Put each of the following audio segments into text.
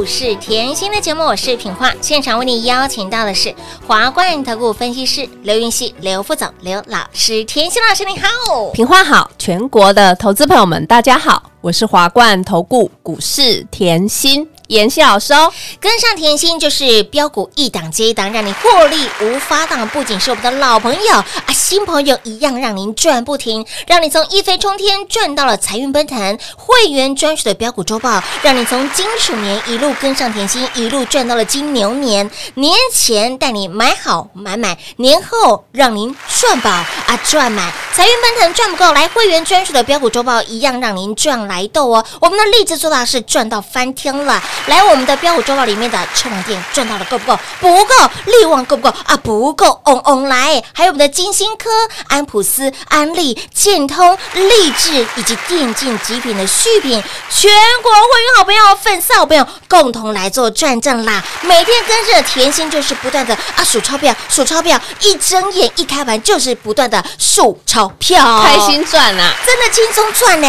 股市甜心的节目，我是品化，现场为你邀请到的是华冠投顾分析师刘云熙、刘副总、刘老师，甜心老师你好。品花好，全国的投资朋友们，大家好，我是华冠投顾股市甜心妍希老师哦。跟上甜心就是标股一档接一档，让你获利无法挡。不仅是我们的老朋友啊，新朋友一样让您赚不停，让你从一飞冲天赚到了财运奔腾。会员专属的标股周报，让你从金鼠年一路跟上甜心，一路赚到了金牛年。年前带你买好买买，年后让您赚饱啊赚满，财运奔腾赚不够，来会员专属的标股周报一样让您赚来斗哦。我们的例子做到是赚到翻天了，来，我们的标股周报里面的车王店赚到了够不够？不够，力旺够不够啊？不够，嗡嗡来。还有我们的金星科、安普斯、安利、建通、励志以及电竞极品的续品，全国会员好朋友、粉丝好朋友共同来做转正啦！每天跟着甜心就是不断的啊数钞票，数钞票，一睁眼一开盘就是不断的数钞票，开心赚啊，真的轻松赚呢！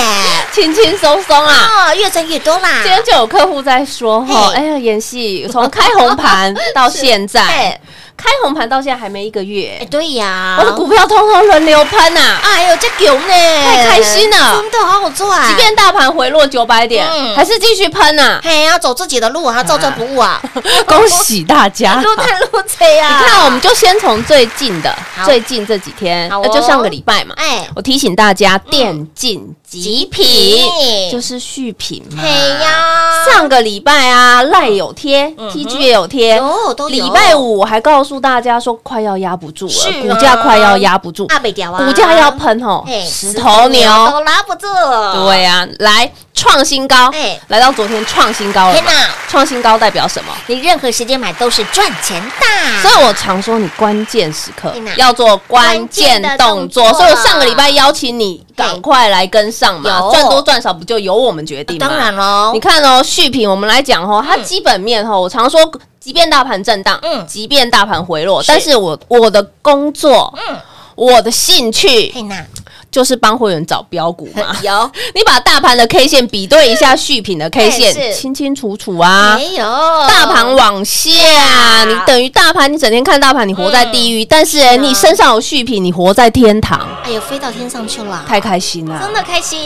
轻轻松松啊。哦，越赚越多啦！今天就有客户在说哈，嘿哎呀，妍希从开红盘 到现在哎，开红盘到现在还没一个月哎，，对呀，我的股票通通轮流喷呐。哎呦，这牛呢，太开心了真的好好赚。即便大盘回落九百点，嗯还是继续喷呐！嘿，要走自己的路啊，照赚不误啊，恭喜大家！路探路贼啊！你看，我们就先从最近的，最近这几天，就上个礼拜嘛。哎，我提醒大家，电竞极品。品。就是续品嘛。嘿呀，上个礼拜啊，赖有贴，TG 也有贴，有都礼拜五我还告诉大家说，快要压不住了，股价快要压不住，股价要喷哦嘿，石头牛。都拉不住。对呀，来创新高哎，来到昨天创新高了。天哪，创新高代表什么？你任何时间买都是赚钱的。所以我常说，你关键时刻要做关键动作。所以我上个礼拜邀请你赶快来跟上嘛，赚多赚少不就由我们决定吗？当然喽你，看哦，续品我们来讲哦，它基本面哦，我常说，即便大盘震荡，嗯。嗯，即便大盘回落，但是我我的工作，嗯。嗯，我的兴趣就是帮会员找标股嘛。有 你把大盘的 K 线比对一下续品的 K 线，清清楚楚啊。没有大盘往下，你等于大盘，你整天看大盘，你活在地狱；但是你身上有续品，你活在天堂，哎呦飞到天上去了，太开心了。真的开心。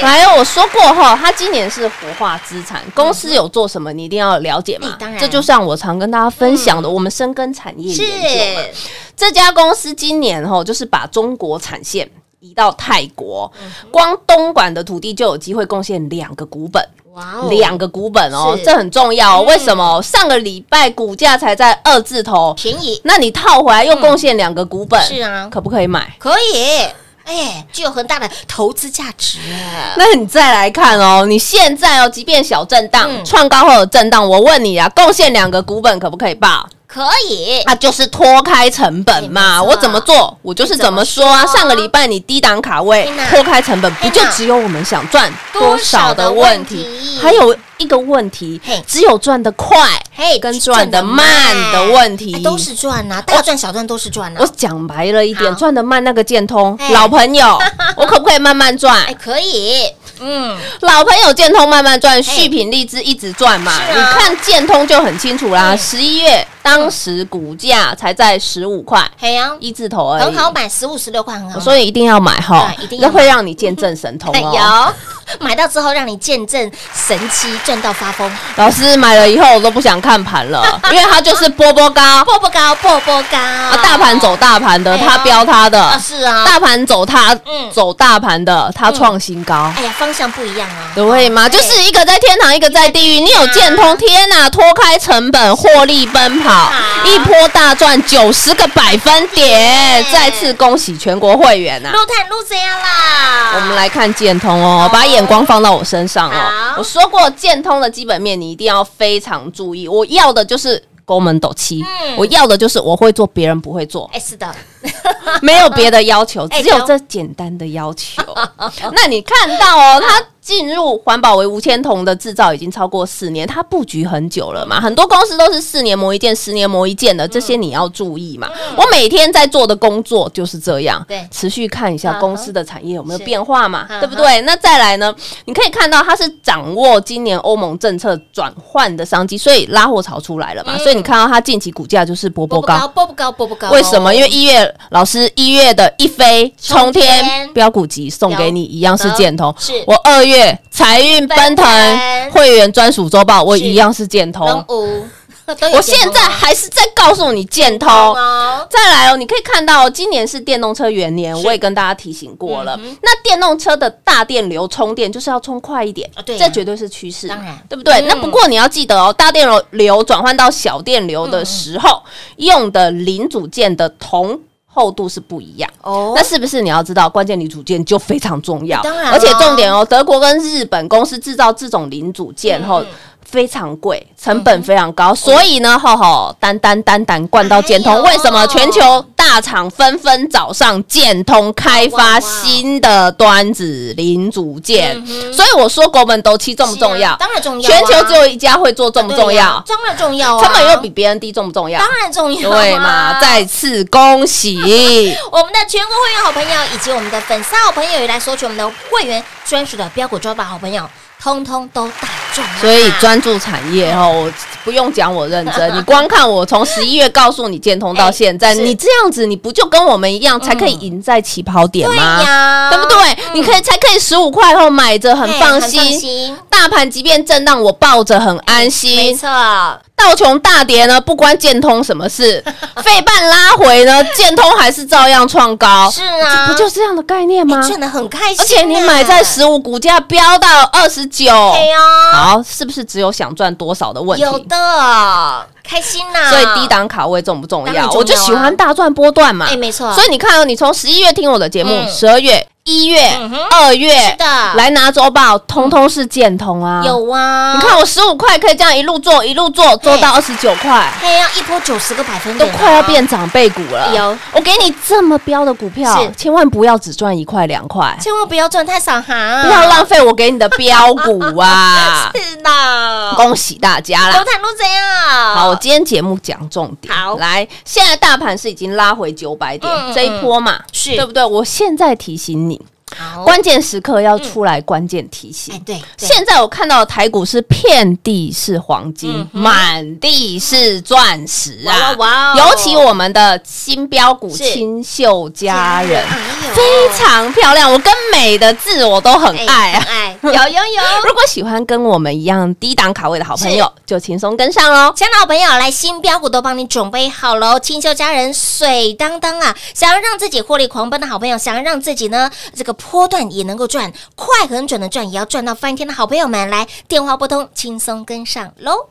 还有我说过哈，他今年是活化资产，公司有做什么，你一定要了解嘛嗯。当然这就像我常跟大家分享的，我们深耕产业是研究嘛。这家公司今年哈，就是把中国产线移到泰国，嗯光东莞的土地就有机会贡献两个股本。哇哦两个股本哦，这很重要、哦。嗯为什么？上个礼拜股价才在二字头，便宜那你套回来又贡献两个股本，是啊可不可以买？可以，哎，具有很大的投资价值。那你再来看哦，你现在哦，即便小震荡、嗯创高后有震荡，我问你啊，贡献两个股本可不可以报？可以，那就是脱开成本哎嘛。我怎么做，我就是怎么说啊。上个礼拜你低档卡位脱开成本，不就只有我们想赚多多少的问问题？题？还有一个问题嘿，只有赚得快，嘿跟赚得慢。的问题。哎都是赚呐，大赚小赚都是赚呐我。讲白了一点，赚得慢那个建通老朋友，我可不可以慢慢赚？哎，？可以，嗯，老朋友建通慢慢赚，续品荔枝一直赚嘛。你看建通就很清楚啦，嗯十一月当时股价才在十五块嘿呀，一字头而已，很好买，十五十六块很好买，所以一定要买哈对一，定要那会让你见证神通哎哦。有买到之后让你见证神奇，赚到发疯，老师买了以后，我都不想看盘了，因为它就是波波高，波波高，波波高，啊，大盘走大盘的，它标它啊，的；是啊，大盘走它嗯。走大盘的，它创新高。哎呀，方向不一样啊，对吗？就是一个在天堂，一个在地狱。你有见通，天哪，脱开成本，获利奔跑好，一波大赚九十个百分点。再次恭喜全国会员呐！路探路怎样啦？我们来看建通哦，把眼光放到我身上哦。我说过，建通的基本面你一定要非常注意。我要的就是宫门斗七嗯，我要的就是我会做，别人不会做。哎，是的，没有别的要求，只有这简单的要求。那你看到哦，它进入环保为无铅铜的制造已经超过四年，它布局很久了嘛，很多公司都是四年磨一件，十年磨一件的，这些你要注意嘛。我每天在做的工作就是这样，对持续看一下公司的产业有没有变化嘛，嗯对不对？那再来呢，你可以看到它是掌握今年欧盟政策转换的商机，所以拉货潮出来了嘛，所以你看到它近期股价就是波波高波波高，。波波高。为什么？因为一月老师一月的一飞冲天标股集送给你，一样是箭头。是我二月财运奔奔腾。腾会员专属周报，我一样是建龙通。我现在还是在告诉你建通。哦，再来哦，你可以看到、今年是电动车元年，我也跟大家提醒过了。嗯那电动车的大电流充电就是要充快一点，啊对啊。这绝对是趋势，当然。对不对？嗯。那不过你要记得哦，大电流流转换到小电流的时候，用的零组件的铜厚度是不一样。哦那是不是你要知道关键零组件就非常重要？当然而且重点哦，德国跟日本公司制造这种零组件后，非常贵，成本非常高，所以呢，吼吼，单单单单灌到建通，哎为什么全球大厂纷纷找上建通开发新的端子零组件？所以我说国门斗七重不重要？当然重要啊。全球只有一家会做，重不重要？当然重要啊。成本又比别人低，重不重要？当然重要啊，对嘛？再次恭喜！我们的全国会员好朋友以及我们的粉丝好朋友也来索取我们的会员专属的标股周报好朋友，通通都大赚啊。所以专注产业哦，我不用讲我认真，你光看我从十一月告诉你建通到现在，你这样子，你不就跟我们一样，才可以赢在起跑点对吗？呀，对不对？你可以才可以十五块后买着很哎放心，大盘即便震荡，我抱着很安心没。错，道琼大跌呢，不关建通什么事；费半拉回呢，建通还是照样创高。是啊，不就是这样的概念吗？赚的很开心啊，而且你买在十五，股价飙到二十九，好，是不是只有想赚多少的问题？有的开心呐，所以低档卡位重不重要？重要啊我就喜欢大赚波段嘛。哎，没错，所以你看哦，你从十一月听我的节目，嗯十二月、一月二月是的来拿周报，通通是建通啊。有啊，你看我十五块可以这样一路做，一路做，做到二十九块，还要一波九十个百分都点啊，快要变长辈股了。有，我给你这么标的股票是，千万不要只赚一块两块，千万不要赚太少哈，不要浪费我给你的标股啊！是的，恭喜大家啦！都谈路怎样？好，我今天节目讲重点。好来，现在大盘是已经拉回九百点，嗯这一波嘛，是对不对？我现在提醒你，好，关键时刻要出来，关键提醒。哎，对，对现在我看到的台股是遍地是黄金嗯，满地是钻石啊！哇哇哇哦尤其我们的新标股清秀佳人，哎非常漂亮。我跟美的字我都很爱啊。哎，有有有。如果喜欢跟我们一样低档卡位的好朋友，就轻松跟上喽。亲爱的好朋友，来新标股都帮你准备好喽！清秀佳人水当当啊！想要让自己获利狂奔的好朋友，想要让自己呢这个波段也能够赚，快很准的赚，也要赚到翻天的好朋友们，来电话拨通，轻松跟上喽！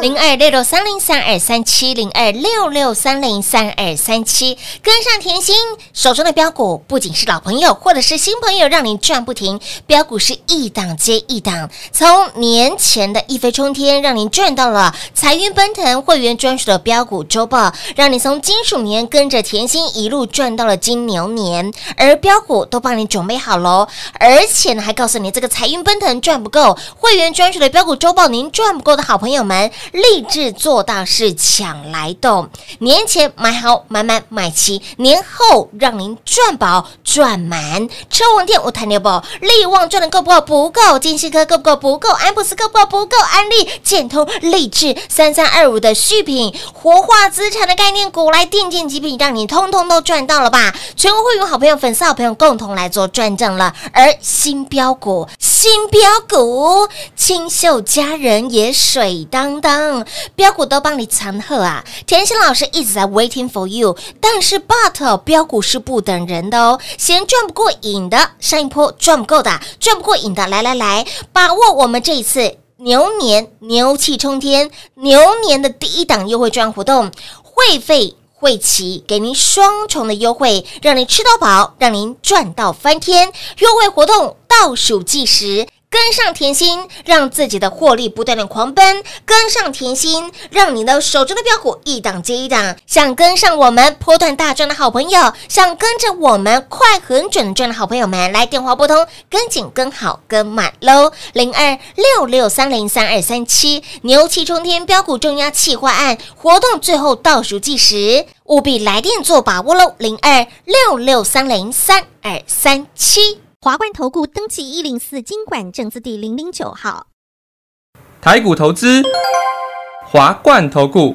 零二六六三零三二三七零二六六三零三二三七，跟上甜心手中的标股，不仅是老朋友或者是新朋友，让你赚不停。标股是一档接一档，从年前的一飞冲天，让您赚到了财运奔腾会员专属的标股周报，让你从金属年跟着甜心一路赚到了金牛年，而标股都帮你准备好喽，而且呢还告诉你这个财运奔腾赚不够，会员专属的标股周报您赚够的好朋友们，立志做大事抢来动，年前买好买满买齐，年后让您赚饱赚满。车王店我谈牛宝，力旺赚的够不够？不够。金星科够不够？不够。安普斯够不够？不够。安利、建通、励志三三二五的续品，活化资产的概念股来电竞极品，让你通通都赚到了吧？全国会员好朋友、粉丝好朋友共同来做转正了。而新标股，新标股，清秀佳人也水当当，标股都帮你藏好啊！甜心老师一直在 waiting for you，但是 but 标股是不等人的哦，嫌赚不过瘾的，上一波赚不够的，赚不过瘾的，来来来，把握我们这一次。牛年牛气冲天，牛年的第一档优惠券活动，会费会期给您双重的优惠，让您吃到饱，让您赚到翻天。优惠活动倒数计时。跟上甜心，让自己的获利不断的狂奔；跟上甜心，让你的手中的标股一档接一档。想跟上我们波段大赚的好朋友，想跟着我们快很准赚的好朋友们，来电话拨通，跟紧、跟好、跟满喽！零二六六三零三二三七牛气冲天标股重压企划案活动最后倒数计时，务必来电做把握喽！零二六六三零三二三七。华冠投顾登记一零四经管证字第零零九号。台股投资，华冠投顾。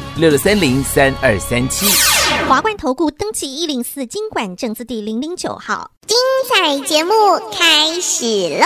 六六三零三二三七。华冠投顾登记一零四经管证字第零零九号。精彩节目开始喽！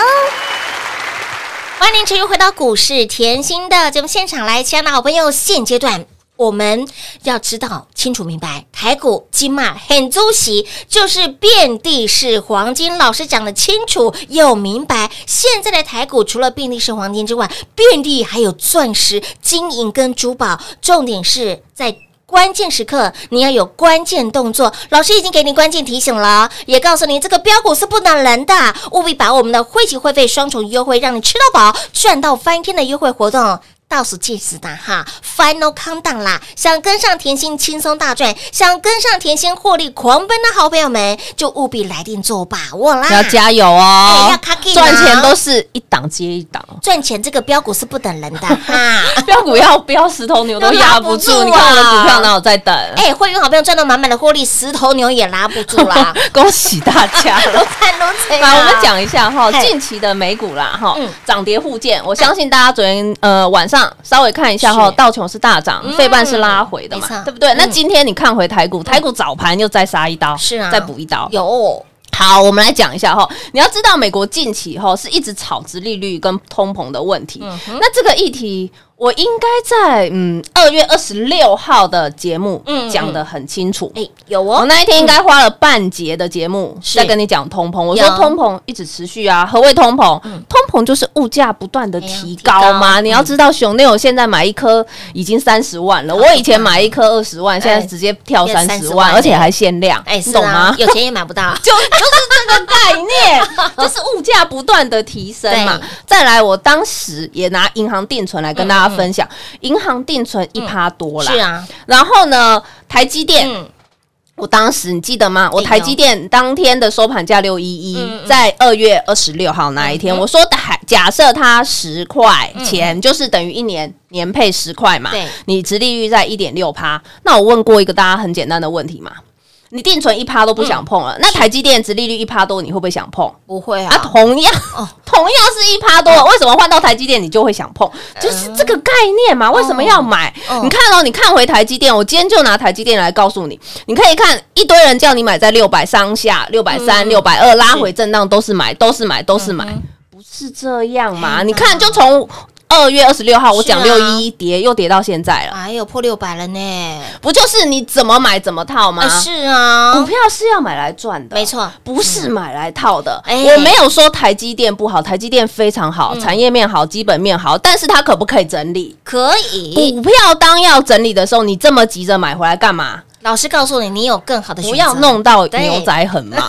欢迎您持续回到股市甜心的节目现场来，亲爱的好朋友，现阶段。我们要知道清楚明白，台股金马很周喜，就是遍地是黄金。老师讲的清楚又明白，现在的台股除了遍地是黄金之外，遍地还有钻石、金银跟珠宝。重点是在。关键时刻，你要有关键动作。老师已经给你关键提醒了，也告诉你这个标股是不等人的，务必把我们的会期会费双重优惠，让你吃到饱、赚到翻天的优惠活动。倒数计时的哈，Final Countdown 啦！想跟上甜心轻松大赚，想跟上甜心获利狂奔的好朋友们，就务必来电做把握啦！要加油哦！赚钱都是一档接一档，赚钱，这个标股是不等人的哈！标股要标石头牛都压不住。不住啊你看我的股票哪有在等？哎，会员好朋友赚到满满的获利，石头牛也拉不住啦！恭喜大家！都看都这来，我们讲一下哈，近期的美股啦，哈嗯，涨跌互见。我相信大家昨天呃晚上稍微看一下哈，道琼是大涨嗯，费半是拉回的嘛，对不对？那嗯今天你看回台股，台股早盘又再杀一刀，是啊。再补一刀。有。好，我们来讲一下哈，你要知道美国近期哈是一直炒殖利率跟通膨的问题，嗯那这个议题。我应该在嗯二月二十六号的节目嗯讲的很清楚，哎有哦我哦，那一天应该花了半节的节目在跟你讲通膨。我说通膨一直持续啊，何谓通膨？通膨就是物价不断的提高嘛。你要知道，熊内我现在买一颗已经三十万了，我以前买一颗二十万，现在直接跳30三十万，万而且还限量，哎，懂吗？有钱也买不到，就就是这个概念，就是物价不断的提升嘛。再来，我当时也拿银行定存来跟大家分享，银行定存一趴多啦。是啊，然后呢，台积电。嗯，我当时你记得吗？我台积电当天的收盘价六一一在二月二十六号那一天，嗯我说台假设它十块钱，就是等于一年年配十块嘛对，你殖利率在一点六趴。那我问过一个大家很简单的问题嘛，你定存一趴都不想碰了，那台积电殖利率一趴多，你会不会想碰？不会啊，啊，同样哦，同样是一趴多，为什么换到台积电你就会想碰？就是这个概念嘛。为什么要买哦？你看哦，你看回台积电，我今天就拿台积电来告诉你，你可以看一堆人叫你买在六百上下、六百三、六百二拉回震荡都是买，都是买，都是买，不是这样嘛？你看，就从二月二十六号我讲六一跌，又跌到现在了，哎呦破六百了呢，不就是你怎么买怎么套吗？啊是啊。股，票是要买来赚的，没错。不是买来套的。哎。我没有说台积电不好，台积电非常好，产业面好，基本面好，但是它可不可以整理？可以。股票当要整理的时候，你这么急着买回来干嘛？老师告诉你，你有更好的选择，不要弄到牛仔很忙，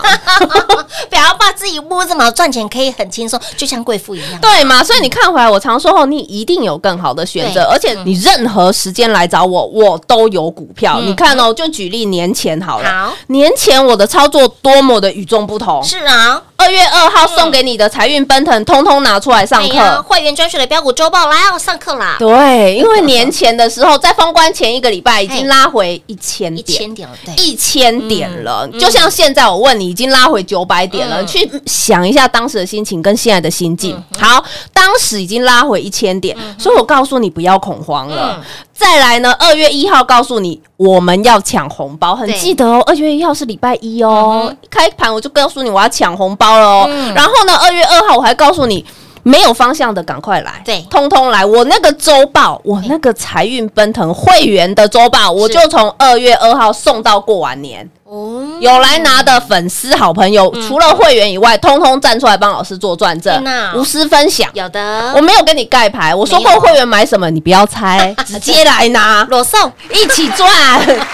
不要把自己摸着毛赚钱可以很轻松，就像贵妇一样。对嘛？所以你看回来，我常说后，你一定有更好的选择，而且你任何时间来找我，我都有股票。嗯你看哦，就举例年前好了好，年前我的操作多么的与众不同。是啊，二月二号送给你的财运奔腾，通通拿出来上课。会员专属的标股周报来要上课啦，对，因为年前的时候，在封关前一个礼拜已经拉回一千一点，千点了，对，一千点了。嗯就像现在我问你，已经拉回九百点了，嗯去想一下当时的心情跟现在的心境。嗯好，当时已经拉回一千点，所以我告诉你不要恐慌了。嗯再来呢，二月一号告诉你我们要抢红包，很记得哦。二月一号是礼拜一哦，开盘我就告诉你我要抢红包了哦。嗯然后呢，二月二号我还告诉你。没有方向的赶快来，对通通来。我那个周报，我那个财运奔腾会员的周报，我就从二月二号送到过完年。哦，有来拿的粉丝好朋友，除了会员以外，通通站出来帮老师做转正无私分享。有的。我没有跟你盖牌，我说过会员买什么，你不要猜，直接来拿，裸送，一起赚。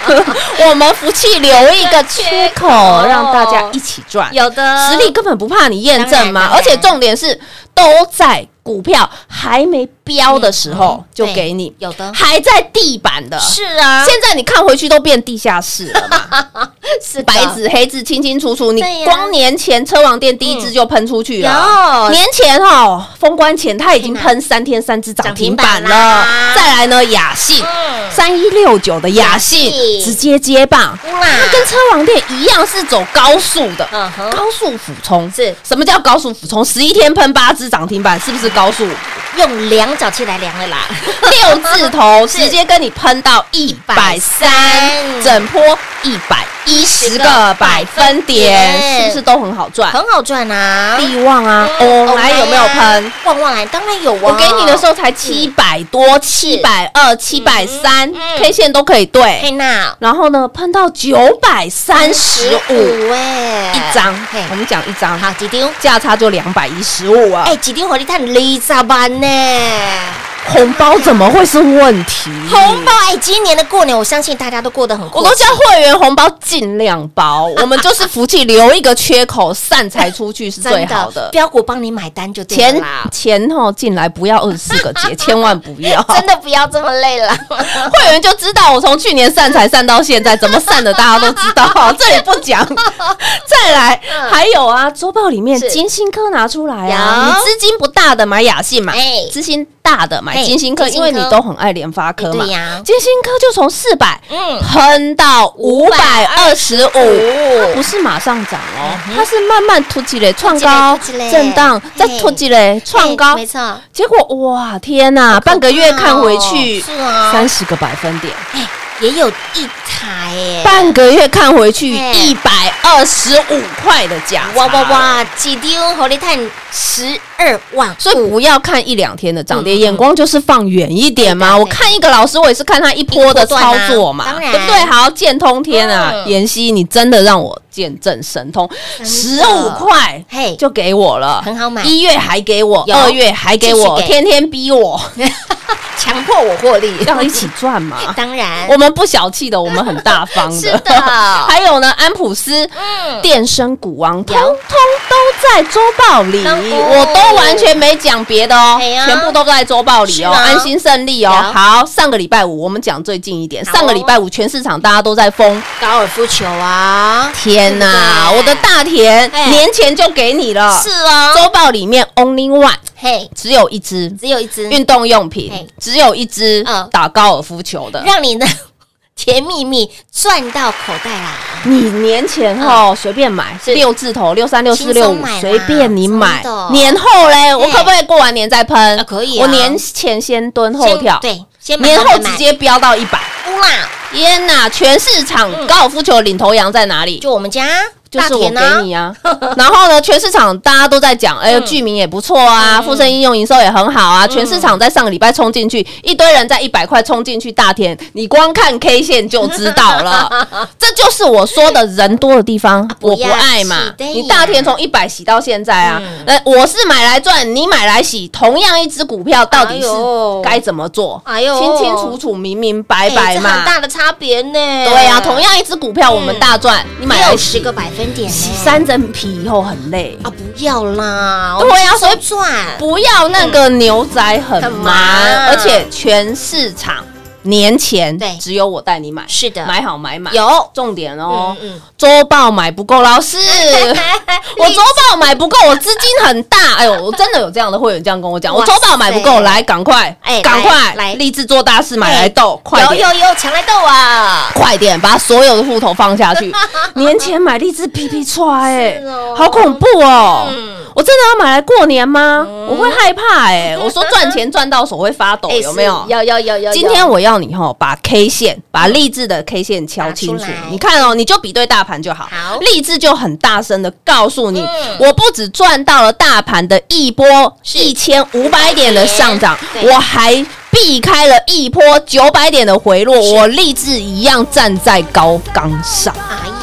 我们福气留一个缺口，让大家一起赚。有的。实力根本不怕你验证嘛，而且重点是都在股票还没飙的时候嗯就给你，有的。还在地板的。是啊，现在你看回去都变地下室了嘛，是白纸黑字清清楚楚。你光年前车王店第一只就喷出去了，有。年前哦，封关前它已经喷三天三只涨停板了。再来呢，雅信。嗯。三一六九的雅信直接接棒，跟车王店一样是走高速的，嗯哼。高速俯冲。是。什么叫高速俯冲？十一天喷八是涨停板，是不是高速？用量角器来量的啦，六字头直接跟你喷到一百三，130整波一百一十个百分点，是不是都很好赚？很好赚啊。利旺啊，嗯哦，来有没有喷？？旺旺来，当然有啊。我给你的时候才七百多，七百二、七百三，K 线都可以对。然后呢，喷到九百三十五哎，一张嘿，我们讲一张，好几丢。价差就两百一十五啊哎，。几丢火力探雷咋办呢？ね。红包怎么会是问题？红包哎，今年的过年，我相信大家都过得很我都叫会员红包尽量包，我们就是福气留一个缺口，散财出去是最好的。标股帮你买单就对钱了啦。钱哦进来不要二十四个节，千万不要。真的不要这么累了。会员就知道我从去年散财散到现在，怎么散的大家都知道，这里不讲。再来，还有啊，周报里面金星科拿出来啊，你资金不大的买雅信嘛，哎资金大的买哎金星科，因为你都很爱联发科嘛。哎对呀，金星科就从四百嗯。喷到五百二十五，525不是马上涨哦，它是慢慢突起来创高震荡，再嘿。突起来创高。哎，没错，结果哇天呐，半个月看回去是啊三十个百分点，哎，也有一台哎，半个月看回去一百二十五块的价，哇哇！哇，几丢火力探十二万，所以不要看一两天的涨跌，嗯眼光就是放远一点嘛。我看一个老师，我也是看他一波的操作嘛，对不对？好，见通天啊，嗯妍希，你真的让我见证神通，十五块嘿，就给我了，很好买。一月还给我，二月还给我，天天逼我。强迫我获利，要一起赚嘛。当然，我们不小气的，我们很大方的。是的。还有呢，安普斯、嗯。电声股王，通通都在周报里，我都完全没讲别的哦全部都在周报里哦。安心胜利哦。好，上个礼拜五我们讲最近一点，上个礼拜五全市场大家都在疯。高尔夫球啊，天哪，我的大田哎。年前就给你了，是哦，周报里面 only one 嘿，只有一只只有一只，运动用品，只有一只嗯。打高尔夫球的。让你的甜蜜蜜赚到口袋啦。你年前后随便买六字头六三六四六五随便你买，年后嘞，我可不可以过完年再喷？可以我年前先蹲后跳，对，年后直接飙到一百。哇，天哪！全市场高尔夫球领头羊在哪里？就我们家就是我大田呢给你啊。然后呢，全市场大家都在讲，哎，嗯剧名也不错啊，富盛应用营收也很好啊。全市场在上个礼拜冲进去，一堆人在一百块冲进去大田，你光看 K 线就知道了。这就是我说的人多的地方，我不不爱嘛你大田从一百洗到现在啊嗯，呃，我是买来赚，你买来洗，同样一只股票到底是该怎么做？哎呦清清楚楚、明明白白嘛。很大的差别呢。对啊、同样一只股票，我们大赚，你买来十个百分洗三层皮以后很累。啊，不要啦，对呀我们所以收赚不要那个牛仔很忙而且全市场年前对只有我带你买，是的买好买满。有重点哦，嗯嗯周报买不够，老师，我周报买不够，我资金很大，哎呦，我真的有这样的会员这样跟我讲，我哇周报买不够，来赶快，哎赶快来立志做大事，买来斗，快有点。有有，抢来斗啊！快点把所有的户头放下去。年前买荔枝皮皮出来，哎是哦，好恐怖哦！嗯我真的要买来过年吗？我会害怕哎。我说赚钱赚到手会发抖，哎有没有是？有有有有。今天我要你哈，把 K 线，把励志的 K 线敲清楚。你看哦，你就比对大盘就好。好励志就很大声的告诉你嗯，我不止赚到了大盘的一波一千五百点的上涨，我还避开了一波九百点的回落。我励志一样站在高岗上。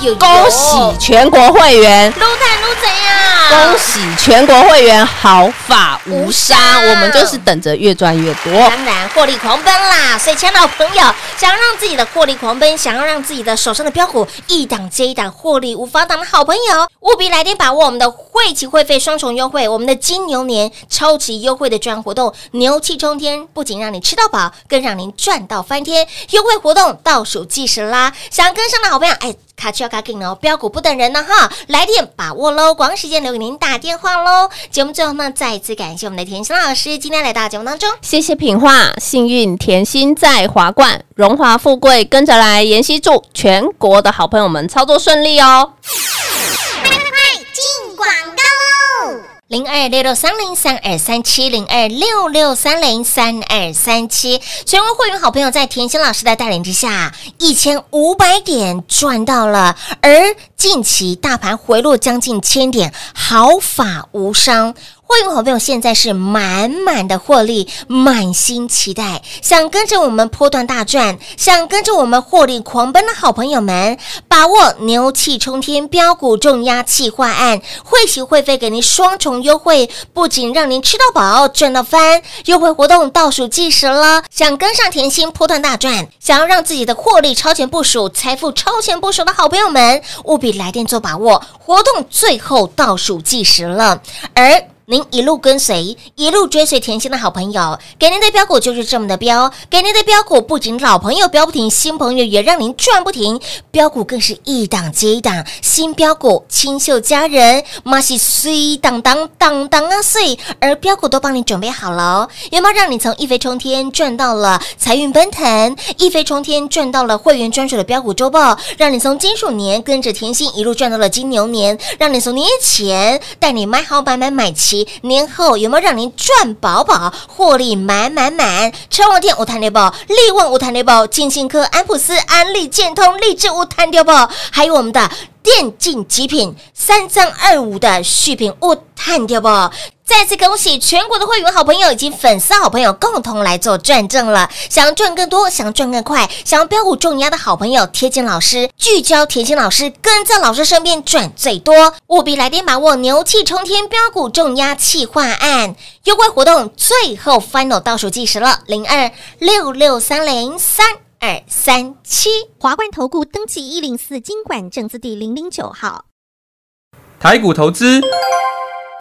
哎呦，恭喜全国会员！撸碳撸怎样？恭喜全国会员毫发无伤，我们就是等着越赚越多。当然获利狂奔啦！所以，亲爱的好朋友，想要让自己的获利狂奔，想要让自己的手上的标股一档接一档获利无法挡的好朋友，务必来电把握我们的会期会费双重优惠，我们的金牛年超级优惠的专案活动，牛气冲天，不仅让你吃到饱，更让您赚到翻天！优惠活动倒数计时啦！想要跟上的好朋友，哎。卡丘卡紧哦，标股不等人呢哈！来电把握喽，广告时间留给您打电话喽。节目最后呢，再一次感谢我们的甜心老师今天来到节目当中。谢谢品画，幸运甜心在华冠，荣华富贵跟着来。妍希祝全国的好朋友们操作顺利哦。快进广告喽！零二六六三零三二三七零二六六三零三二三七，全国会员好朋友在甜心老师的带领之下，一千五百点赚到了，而近期大盘回落将近千点，毫发无伤。会员好朋友现在是满满的获利，满心期待，想跟着我们波段大赚，想跟着我们获利狂奔的好朋友们，把握牛气冲天标股重压气化案，会席会费给您双重优惠，不仅让您吃到饱赚到翻，优惠活动倒数计时了，想跟上甜心波段大赚，想要让自己的获利超前部署，财富超前部署的好朋友们，务必来电做把握，活动最后倒数计时了，而。您一路跟随，一路追随甜心的好朋友，给您的标股就是这么的标，给您的标股不仅老朋友标不停，新朋友也让您赚不停，标股更是一档接一档，新标股清秀佳人，马西碎当当当当啊碎，而标股。都帮你准备好了哦，有没有让你从一飞冲天赚到了财运奔腾，一飞冲天赚到了会员专属的标股周报，让你从金鼠年跟着甜心一路赚到了金牛年，让你从年前带你买好买买买年后有没有让您赚饱饱，获利满满满？车王店无谈六宝，力旺无谈六宝，金星科、安普斯、安利、建通、励志无谈六宝，还有我们的电竞极品三三二五的续品无谈六宝。再次恭喜全国的会员好朋友以及粉丝好朋友共同来做转正了。想赚更多，想赚更快，想要标股重压的好朋友，贴近老师，聚焦甜心老师，跟在老师身边赚最多。务必来电把握牛气冲天标股重压气化案优惠活动，最后 final 倒数计时了，零二六六三零三二三七。华冠投顾登记一零四经管证字第零零九号。台股投资，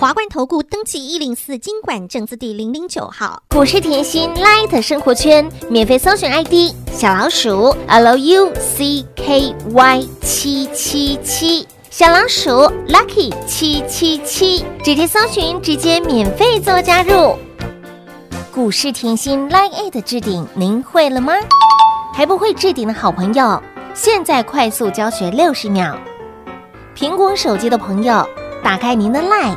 华冠投顾登记一零四经管证字第零零九号。股市甜心 Light 生活圈免费搜寻 ID 小老鼠 Lucky 七七七，小老鼠 Lucky 七七七，直接搜寻，直接免费做加入。股市甜心 Line A 的置顶，您会了吗？还不会置顶的好朋友，现在快速教学六十秒。苹果手机的朋友，打开您的 Line，